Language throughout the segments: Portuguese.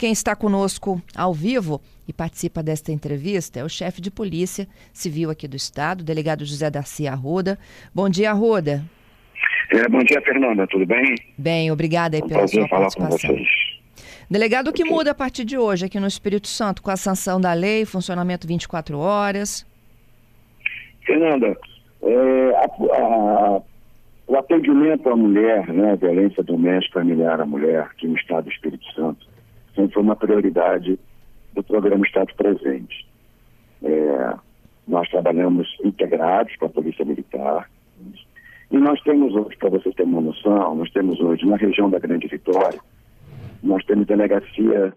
Quem está conosco ao vivo e participa desta entrevista é o chefe de polícia civil aqui do estado, o delegado José Darcy Arruda. Bom dia, Arruda. É, bom dia, Fernanda, tudo bem? Bem, obrigada aí pela sua participação. Delegado, o que muda a partir de hoje aqui no Espírito Santo com a sanção da lei, funcionamento 24 horas? Fernanda, é, a, a, o atendimento à mulher, né, a violência doméstica familiar à mulher aqui no Estado do Espírito Santo, sempre foi uma prioridade do programa Estado Presente. É, nós trabalhamos integrados com a Polícia Militar, e nós temos hoje, para vocês terem uma noção, nós temos hoje na região da Grande Vitória, nós temos delegacia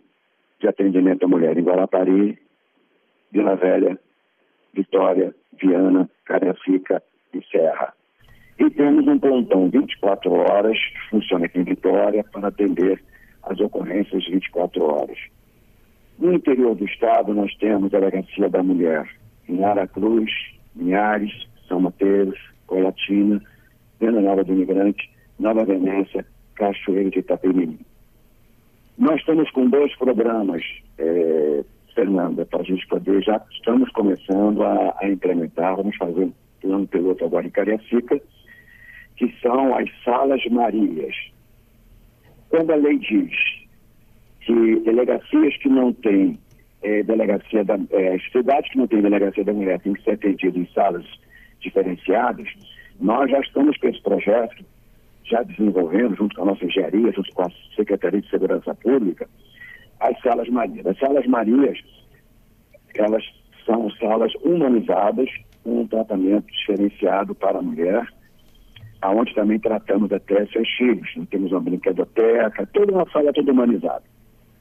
de atendimento à mulher em Guarapari, Vila Velha, Vitória, Viana, Cariacica e Serra. E temos um plantão 24 horas, que funciona aqui em Vitória, para atender as ocorrências 24 horas. No interior do estado, nós temos a Delegacia da Mulher em Aracruz, Linhares, São Mateus, Colatina, Venda Nova do Imigrante, Nova Venécia, Cachoeiro de Itapemirim. Nós estamos com dois programas, é, Fernanda, para a gente poder, já estamos começando a, a implementar, vamos fazer um plano piloto agora em Cariacica, que são as Salas Marias. Quando a lei diz que delegacias que não têm é, delegacia da é, cidades que não têm delegacia da mulher têm que ser atendidas em salas diferenciadas, nós já estamos com esse projeto, já desenvolvendo, junto com a nossa engenharia, junto com a Secretaria de Segurança Pública, as salas Marias. As salas Marias, elas são salas humanizadas, com um tratamento diferenciado para a mulher, aonde também tratamos até seus filhos. Temos uma brinquedoteca, toda uma sala toda humanizada.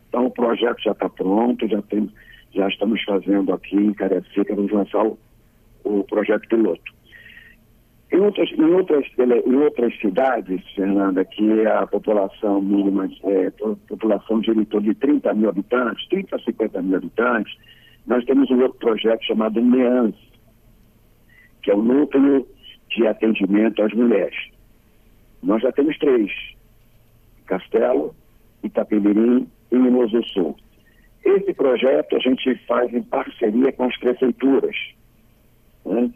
Então o projeto já está pronto, já, tem, já estamos fazendo aqui em Cariacica, vamos lançar o, o projeto piloto. Em outras, em, outras, em outras cidades, Fernanda, que a população mínima, é, população de torno de 30 mil habitantes, 30 a 50 mil habitantes, nós temos um outro projeto chamado NEANS, que é o Núcleo de Atendimento às Mulheres. Nós já temos três, Castelo, Itapemirim e Mimoso Sul. Esse projeto a gente faz em parceria com as prefeituras. Né?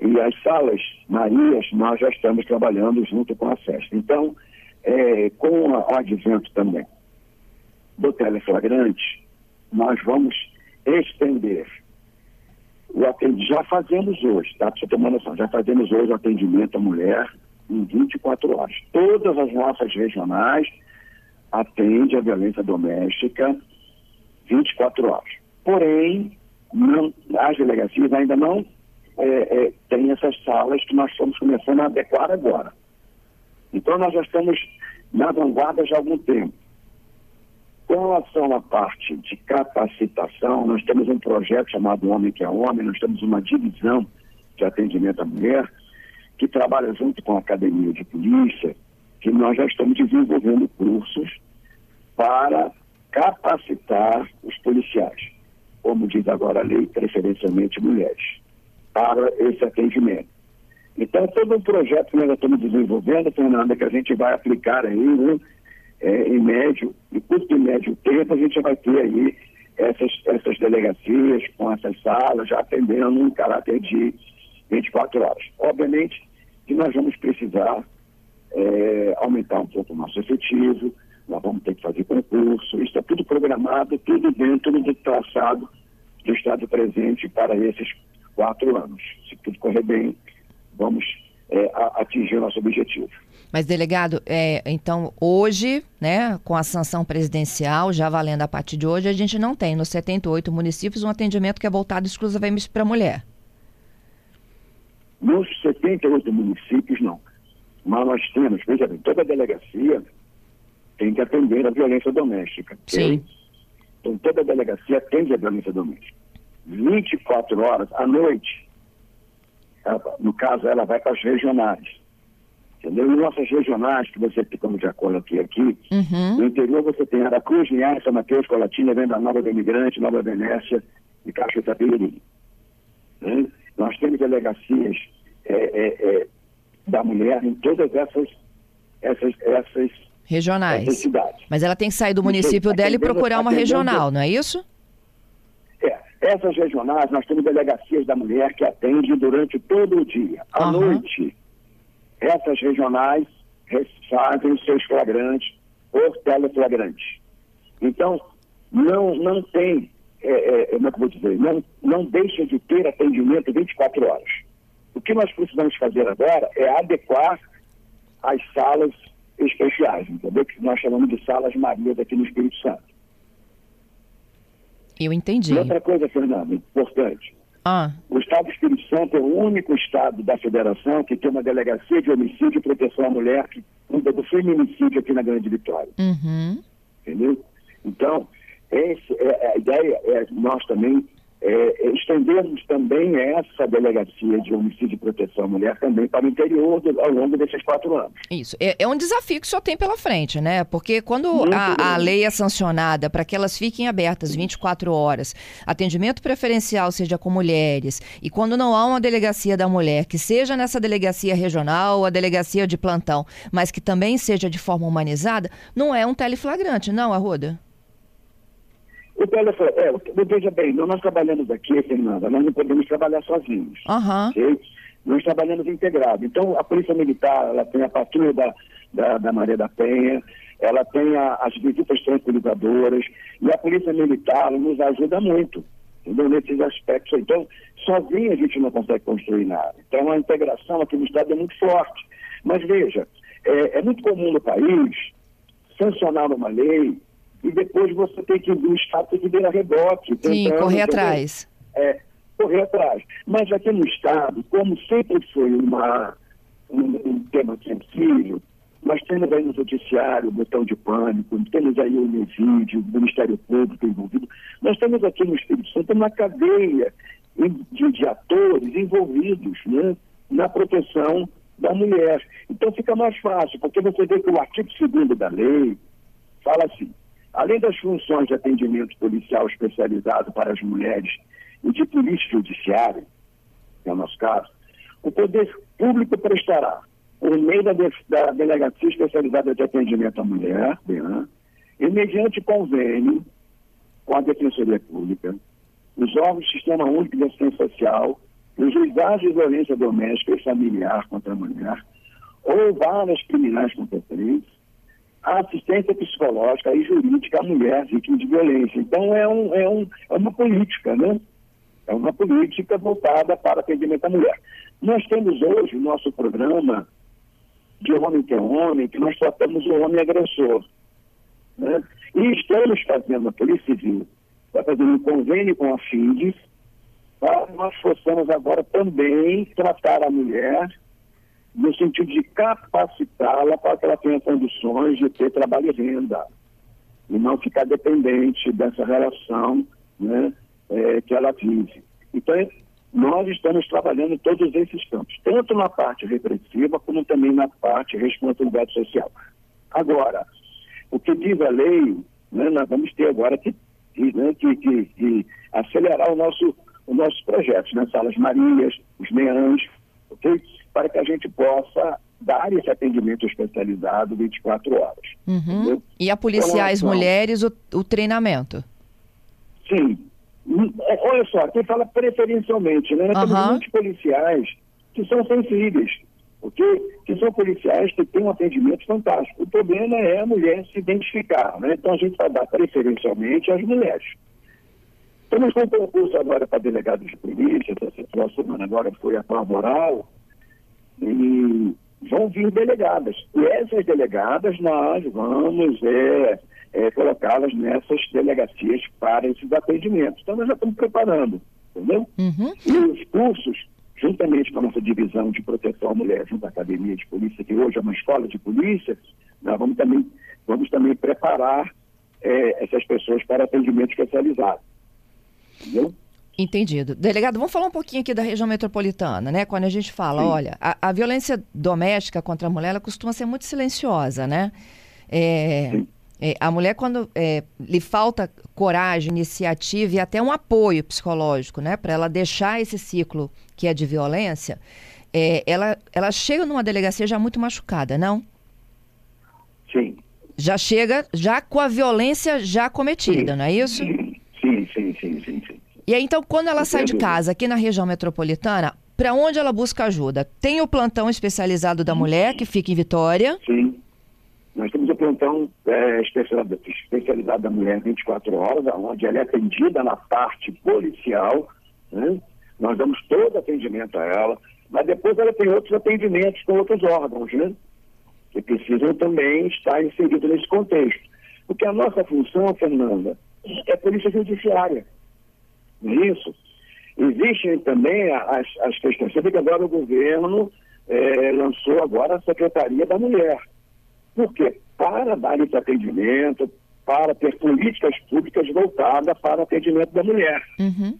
E as salas Marias, nós já estamos trabalhando junto com a SESC. Então, é, com o advento também do teleflagrante, nós vamos estender o atendimento, já fazemos hoje, tá? Para você ter noção, já fazemos hoje o atendimento à mulher em 24 horas. Todas as nossas regionais atendem a violência doméstica 24 horas. Porém, não, as delegacias ainda não é, é, tem essas salas que nós estamos começando a adequar agora. Então, nós já estamos na vanguarda já há algum tempo. Com relação à parte de capacitação, nós temos um projeto chamado Homem que é Homem, nós temos uma divisão de atendimento à mulher, que trabalha junto com a Academia de Polícia, que nós já estamos desenvolvendo cursos para capacitar os policiais, como diz agora a lei, preferencialmente mulheres para esse atendimento. Então, todo um projeto que nós estamos desenvolvendo, Fernanda, que a gente vai aplicar aí, né, é, em médio, em curto e médio tempo, a gente vai ter aí essas, essas delegacias com essas salas já atendendo em caráter de 24 horas. Obviamente que nós vamos precisar é, aumentar um pouco o nosso efetivo, nós vamos ter que fazer concurso, isso é tudo programado, tudo dentro do traçado do Estado presente para esses quatro anos. Se tudo correr bem, vamos é, atingir o nosso objetivo. Mas, delegado, é, então hoje, né, com a sanção presidencial, já valendo a partir de hoje, a gente não tem nos 78 municípios um atendimento que é voltado exclusivamente para a mulher. Nos 78 municípios, não. Mas nós temos, veja bem, toda delegacia tem que atender a violência doméstica. Sim. Então, toda delegacia atende a violência doméstica. 24 horas à noite. Ela, no caso, ela vai para as regionais. Entendeu? E nossas regionais, que você como já coloquei aqui, uhum. no interior você tem Aracruz, Linhares, São Mateus, Colatina, Venda Nova do Imigrante, Nova Venécia e Caixa Itapemirim. Né? Nós temos delegacias é, é, é, da mulher em todas essas, essas, essas Regionais. Mas ela tem que sair do município dela e procurar uma regional, não é isso? É. Essas regionais, nós temos delegacias da mulher que atendem durante todo o dia. À uhum. noite, essas regionais fazem os seus flagrantes por teleflagrante. Então, não, não tem, é, é, como é que eu vou dizer, não, não deixa de ter atendimento 24 horas. O que nós precisamos fazer agora é adequar as salas especiais, entendeu? Que nós chamamos de salas Marias aqui no Espírito Santo. Eu entendi. E outra coisa, Fernando, importante. Ah. O Estado do Espírito Santo é o único estado da federação que tem uma delegacia de homicídio e proteção à mulher que cuida do feminicídio aqui na Grande Vitória. Uhum. Entendeu? Então, esse, é, a ideia é nós também é, é, estendermos também essa delegacia de homicídio e proteção à mulher também para o interior do, ao longo desses quatro anos. Isso. É, é um desafio que só tem pela frente, né? Porque quando a, a, lei é sancionada para que elas fiquem abertas 24 horas, atendimento preferencial seja com mulheres, e quando não há uma delegacia da mulher, que seja nessa delegacia regional ou a delegacia de plantão, mas que também seja de forma humanizada, não é um teleflagrante, não, Arruda? O telefone, é, veja bem, nós trabalhamos aqui, Fernanda, nós não podemos trabalhar sozinhos. Uhum. Okay? Nós trabalhamos integrados. Então, a Polícia Militar, ela tem a patrulha da, da, da Maria da Penha, ela tem a, as visitas tranquilizadoras, e a Polícia Militar nos ajuda muito, entendeu? Nesses aspectos. Então, sozinho a gente não consegue construir nada. Então, a integração aqui no Estado é muito forte. Mas, veja, é, é muito comum no país sancionar uma lei e depois você tem que o Estado tem que vir a rebote. Sim, correr atrás. É, correr atrás. Mas aqui no Estado, como sempre foi uma, um, um tema sensível, nós temos aí no Judiciário o botão de pânico, temos aí o NEVID, o Ministério Público envolvido. Nós temos aqui no Espírito Santo uma cadeia de, de atores envolvidos né, na proteção da mulher. Então fica mais fácil, porque você vê que o artigo 2 da lei fala assim, Além das funções de atendimento policial especializado para as mulheres e de polícia judiciária, que é o nosso caso, o poder público prestará, por meio da, de, da Delegacia Especializada de Atendimento à Mulher, BEAN, e mediante convênio com a Defensoria Pública, os órgãos do Sistema Único de Assistência Social, os juizados de violência doméstica e familiar contra a mulher, ou varas criminais competentes, a assistência psicológica e jurídica à mulher vítima de violência. Então, é, um, é, um, é uma política, né? É uma política voltada para atendimento à mulher. Nós temos hoje o nosso programa de homem que é homem, que nós tratamos o homem agressor. Né? E estamos fazendo a Polícia Civil, está fazendo um convênio com a FINDES, para nós possamos agora também tratar a mulher no sentido de capacitá-la para que ela tenha condições de ter trabalho e renda e não ficar dependente dessa relação né, é, que ela vive. Então, nós estamos trabalhando todos esses campos, tanto na parte repressiva como também na parte responsabilidade social. Agora, o que diz a lei, né, nós vamos ter agora que, né, que, que, que acelerar o nosso, os nossos projetos, né, Salas Marias, os meãs, ok? Para que a gente possa dar esse atendimento especializado 24 horas. Uhum. E a policiais então, mulheres o, o, treinamento? Sim. Hum, é, olha só, quem fala preferencialmente, né? Nós uhum. temos muitos policiais que são sensíveis, ok? Que são policiais que têm um atendimento fantástico. O problema é a mulher se identificar, né? Então a gente vai dar preferencialmente às mulheres. Estamos com um concurso agora para delegados de polícia, essa semana agora foi a prova oral, e vão vir delegadas. E essas delegadas nós vamos é, é, colocá-las nessas delegacias para esses atendimentos. Então nós já estamos preparando, entendeu? Uhum. E os cursos, juntamente com a nossa divisão de proteção à mulher, junto à Academia de Polícia, que hoje é uma escola de polícia, nós vamos também, vamos também preparar é, essas pessoas para atendimento especializado. Entendeu? Entendido. Delegado, vamos falar um pouquinho aqui da região metropolitana, né? Quando a gente fala, Sim. olha, a, a, violência doméstica contra a mulher, ela costuma ser muito silenciosa, né? É, é, a mulher, quando é, lhe falta coragem, iniciativa e até um apoio psicológico, né? Para ela deixar esse ciclo que é de violência, é, ela, ela chega numa delegacia já muito machucada, não? Sim. Já chega já com a violência já cometida, sim. não é isso? Sim, sim, sim, sim, sim. E aí, então, quando ela sai de casa aqui na região metropolitana, para onde ela busca ajuda? Tem o plantão especializado da mulher, que fica em Vitória. Sim. Nós temos o plantão é, especializado, especializado da mulher 24 horas, onde ela é atendida na parte policial. Né? Nós damos todo atendimento a ela, mas depois ela tem outros atendimentos com outros órgãos, né? Que precisam também estar inseridos nesse contexto. Porque a nossa função, Fernanda, é polícia judiciária. Não é isso? Existem também as, as questões. Você vê que agora o governo é, lançou agora a Secretaria da Mulher. Por quê? Para dar esse atendimento, para ter políticas públicas voltadas para o atendimento da mulher. Uhum.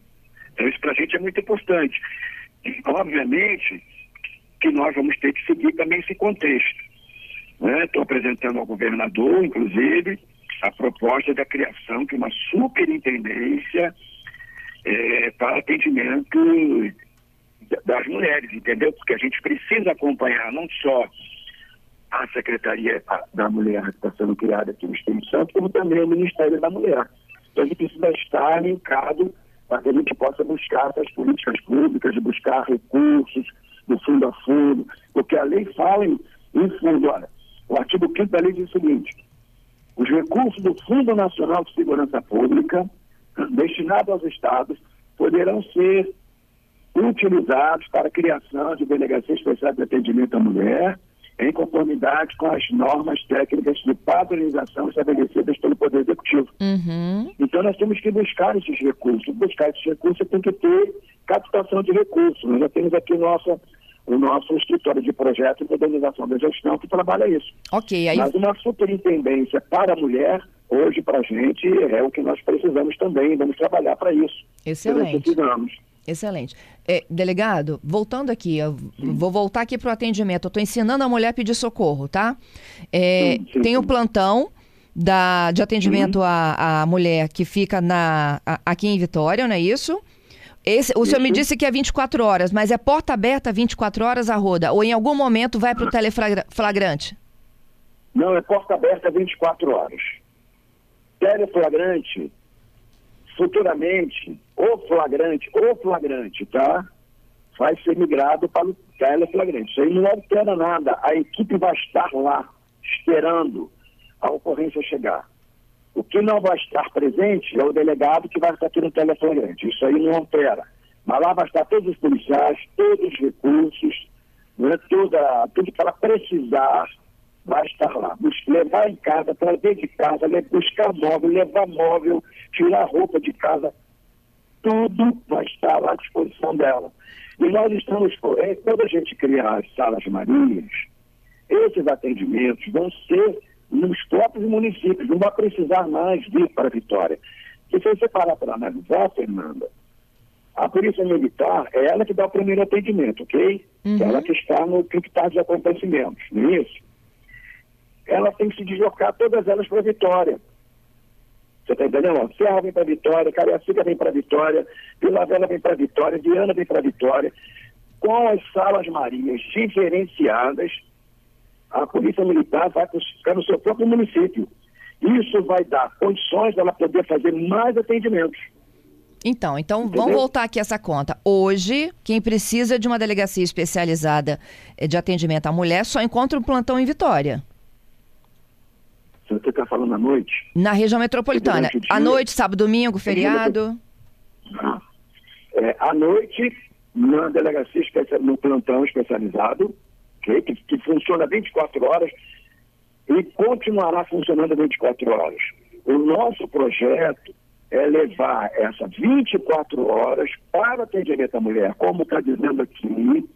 Então, isso para a gente é muito importante. E, obviamente, que nós vamos ter que seguir também esse contexto. Estou né? apresentando ao governador, inclusive, a proposta da criação de uma superintendência é, para atendimento das mulheres, entendeu? Porque a gente precisa acompanhar não só a Secretaria da Mulher que está sendo criada aqui no Espírito Santo, como também o Ministério da Mulher. Então a gente precisa estar linkado para que a gente possa buscar essas políticas públicas, buscar recursos do fundo a fundo, porque a lei fala em, em fundo, olha, o artigo 5 da lei diz o seguinte, os recursos do Fundo Nacional de Segurança Pública destinados aos estados poderão ser utilizados para a criação de delegacias especiais de atendimento à mulher, em conformidade com as normas técnicas de padronização estabelecidas pelo Poder Executivo. Uhum. Então, nós temos que buscar esses recursos. Buscar esses recursos tem que ter captação de recursos. Nós já temos aqui nossa, o nosso escritório de projeto e modernização da gestão que trabalha isso. Ok, aí... Mas uma superintendência para a mulher hoje para a gente é o que nós precisamos também, vamos trabalhar para isso. Excelente. Excelente. É, delegado, voltando aqui, vou voltar aqui para o atendimento. Eu estou ensinando a mulher a pedir socorro, tá? É, sim, sim, tem o plantão da, de atendimento à, à mulher que fica na, a, aqui em Vitória, não é isso? Esse, o isso. senhor me disse que é 24 horas, mas é porta aberta 24 horas a roda? Ou em algum momento vai para o teleflagrante? Não, é porta aberta 24 horas teleflagrante, futuramente, ou flagrante, ou flagrante, tá? Vai ser migrado para o teleflagrante. Isso aí não altera nada. A equipe vai estar lá, esperando a ocorrência chegar. O que não vai estar presente é o delegado que vai estar aqui no teleflagrante. Isso aí não altera. Mas lá vai estar todos os policiais, todos os recursos, né, toda, tudo que ela precisar vai estar lá. Levar em casa, trazer de casa, buscar móvel, levar móvel, tirar roupa de casa, tudo vai estar lá à disposição dela. E nós estamos, é, quando a gente criar as salas marinhas, esses atendimentos vão ser nos próprios municípios, não vai precisar mais vir para a Vitória. E se você parar para analisar, Fernanda, a Polícia Militar é ela que dá o primeiro atendimento, ok? Uhum. Ela que está no criptado de acontecimentos, não é isso? Ela tem que se deslocar todas elas para Vitória. Você está entendendo? Serra vem para Vitória, Cariacica vem para Vitória, Vila Velha vem para Vitória, Viana vem para Vitória. Com as salas marinhas diferenciadas, a Polícia Militar vai ficar no seu próprio município. Isso vai dar condições dela poder fazer mais atendimentos. Então, então Entendeu? vamos voltar aqui essa conta. Hoje, quem precisa de uma delegacia especializada eh, de atendimento à mulher só encontra um plantão em Vitória. Você está falando à noite? Na região metropolitana. À noite, sábado, domingo, feriado? Ah. É, à noite, na delegacia, no plantão especializado, que, que, que funciona 24 horas e continuará funcionando 24 horas. O nosso projeto é levar essas 24 horas para atendimento à mulher, como está dizendo aqui,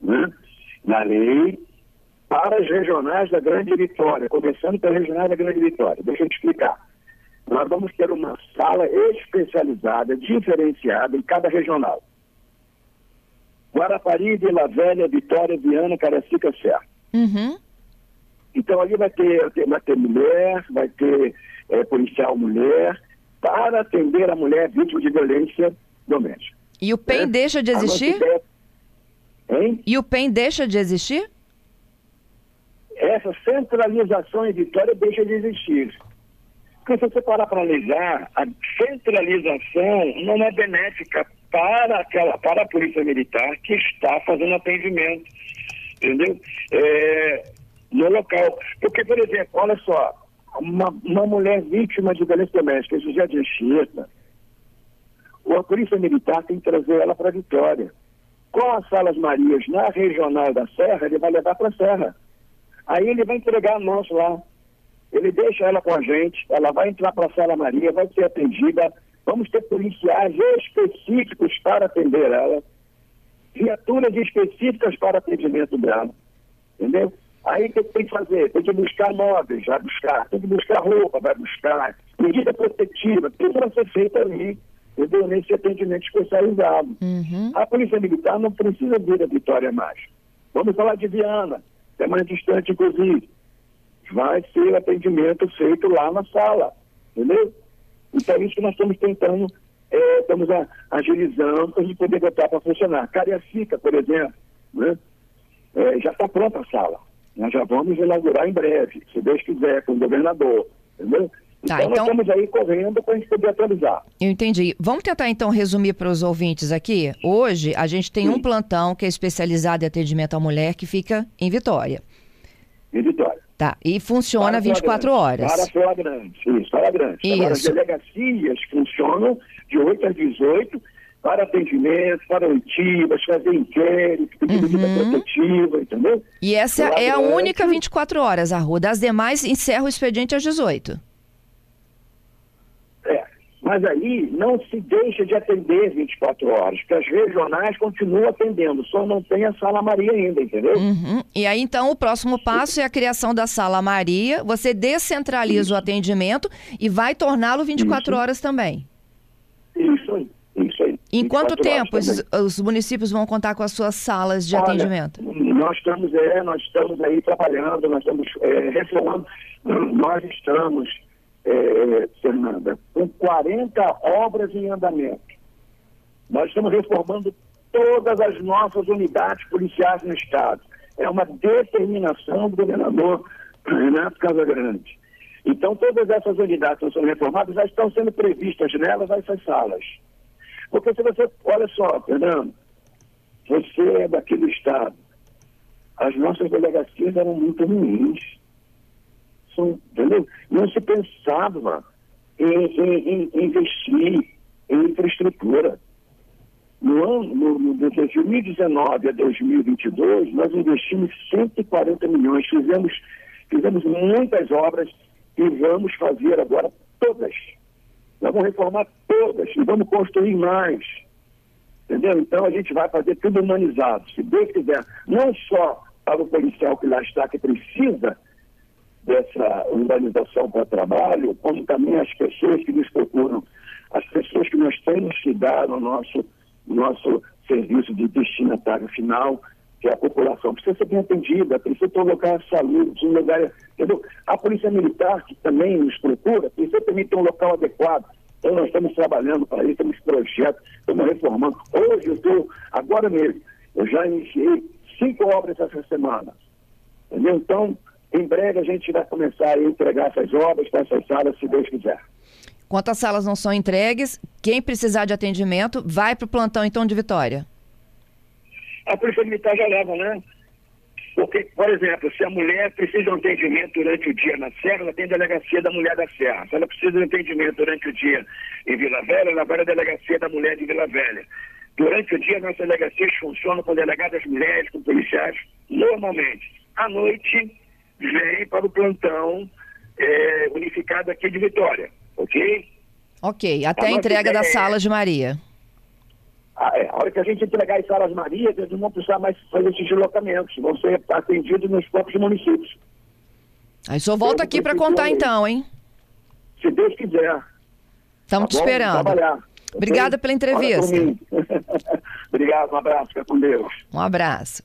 né, na lei, para as regionais da Grande Vitória, começando pelas regionais da Grande Vitória. Deixa eu te explicar. Nós vamos ter uma sala especializada, diferenciada em cada regional. Guarapari, Vila Velha, Vitória, Viana, Caracica, Serra. Uhum. Então ali vai ter, vai ter mulher, vai ter é, policial mulher, para atender a mulher vítima de violência doméstica. E o PEN é? deixa de existir? Hein? E o PEN deixa de existir? Essa centralização em Vitória deixa de existir. Porque se você parar para analisar, a centralização não é benéfica para, aquela, para a Polícia Militar que está fazendo atendimento, entendeu? É, no local. Porque, por exemplo, olha só, uma, uma mulher vítima de violência doméstica, isso já de Anchieta, a Polícia Militar tem que trazer ela para Vitória. Com as Salas Marias na regional da Serra, ele vai levar para a Serra. Aí ele vai entregar a nós lá. Ele deixa ela com a gente, ela vai entrar para a Sala Maria, vai ser atendida. Vamos ter policiais específicos para atender ela, viaturas específicas para atendimento dela. Entendeu? Aí o que tem que fazer? Tem que buscar móveis, vai buscar. Tem que buscar roupa, vai buscar. Medida protetiva, tudo vai ser feito ali entendeu? nesse atendimento especializado. Uhum. A Polícia Militar não precisa vir a Vitória mais. Vamos falar de Viana, que é mais distante, inclusive. Vai ser atendimento feito lá na sala, entendeu? Então isso nós estamos tentando, é, estamos a, agilizando para a gente poder botar para funcionar. Cariacica, por exemplo, né? É, já está pronta a sala. Nós já vamos inaugurar em breve, se Deus quiser, com o governador, entendeu? Tá, então, então, nós estamos aí correndo para a gente poder atualizar. Eu entendi. Vamos tentar então resumir para os ouvintes aqui. Hoje a gente tem Sim. um plantão que é especializado em atendimento à mulher que fica em Vitória. Em Vitória. Tá, e funciona para 24 horas. Para Flagrante, isso, Flagrante. Isso. Agora, as delegacias funcionam de 8 às 18 para atendimento, para oitivas, fazer inquérito, pedir uhum. protetiva, entendeu? E essa é a única 24 horas, a rua. Das demais, encerra o expediente às 18. Mas aí não se deixa de atender 24 horas, porque as regionais continuam atendendo, só não tem a Sala Maria ainda, entendeu? Uhum. E aí, então, o próximo passo é a criação da Sala Maria, você descentraliza isso. o atendimento e vai torná-lo 24 isso. horas também. Isso aí, isso aí. Em quanto tempo os, os, municípios vão contar com as suas salas de Olha, atendimento? Nós estamos, é, nós estamos aí trabalhando, nós estamos é, reformando, nós estamos é, Fernanda, com 40 obras em andamento. Nós estamos reformando todas as nossas unidades policiais no Estado. É uma determinação do governador Renato Casagrande. Então, todas essas unidades que estão sendo reformadas já estão sendo previstas nelas essas salas. Porque se você, olha só, Fernando, você é daquele Estado, as nossas delegacias eram muito ruins entendeu? Não se pensava em, em, em investir em infraestrutura. No ano, no, no, de 2019 a 2022, nós investimos 140 milhões, fizemos, fizemos muitas obras e vamos fazer agora todas. Nós vamos reformar todas e vamos construir mais. Entendeu? Então a gente vai fazer tudo humanizado, se Deus quiser. Não só para o policial que lá está, que precisa dessa organização para trabalho, como também as pessoas que nos procuram, as pessoas que nós temos que dar no nosso, nosso serviço de destinatário final, que é a população. Precisa ser bem atendida, precisa ter um lugar de saúde, um lugar. Entendeu? A Polícia Militar, que também nos procura, precisa também ter um local adequado. Então, nós estamos trabalhando para isso, temos projetos, estamos reformando. Hoje, eu estou, agora mesmo, eu já iniciei cinco obras essa semana. Entendeu? Então, em breve a gente vai começar a entregar essas obras para essas salas, se Deus quiser. Quantas salas não são entregues, quem precisar de atendimento vai para o plantão então de Vitória? A Polícia Militar já leva, né? Porque, por exemplo, se a mulher precisa de um atendimento durante o dia na Serra, ela tem a delegacia da mulher da Serra. Se ela precisa de um atendimento durante o dia em Vila Velha, ela vai na delegacia da mulher de Vila Velha. Durante o dia, nossas delegacias funcionam com delegadas mulheres, com policiais, normalmente. À noite, vem para o plantão é, unificado aqui de Vitória, ok? Ok, até a, a entrega das é... salas de Maria. A, ah, é, a hora que a gente entregar as salas Maria, eles não vão precisar mais fazer esses deslocamentos, vão ser atendidos nos próprios municípios. Aí só volta aqui para contar então, hein? Se Deus quiser. Estamos tá te esperando. Trabalhar. Obrigada pela entrevista. Obrigado, um abraço, fica com Deus. Um abraço.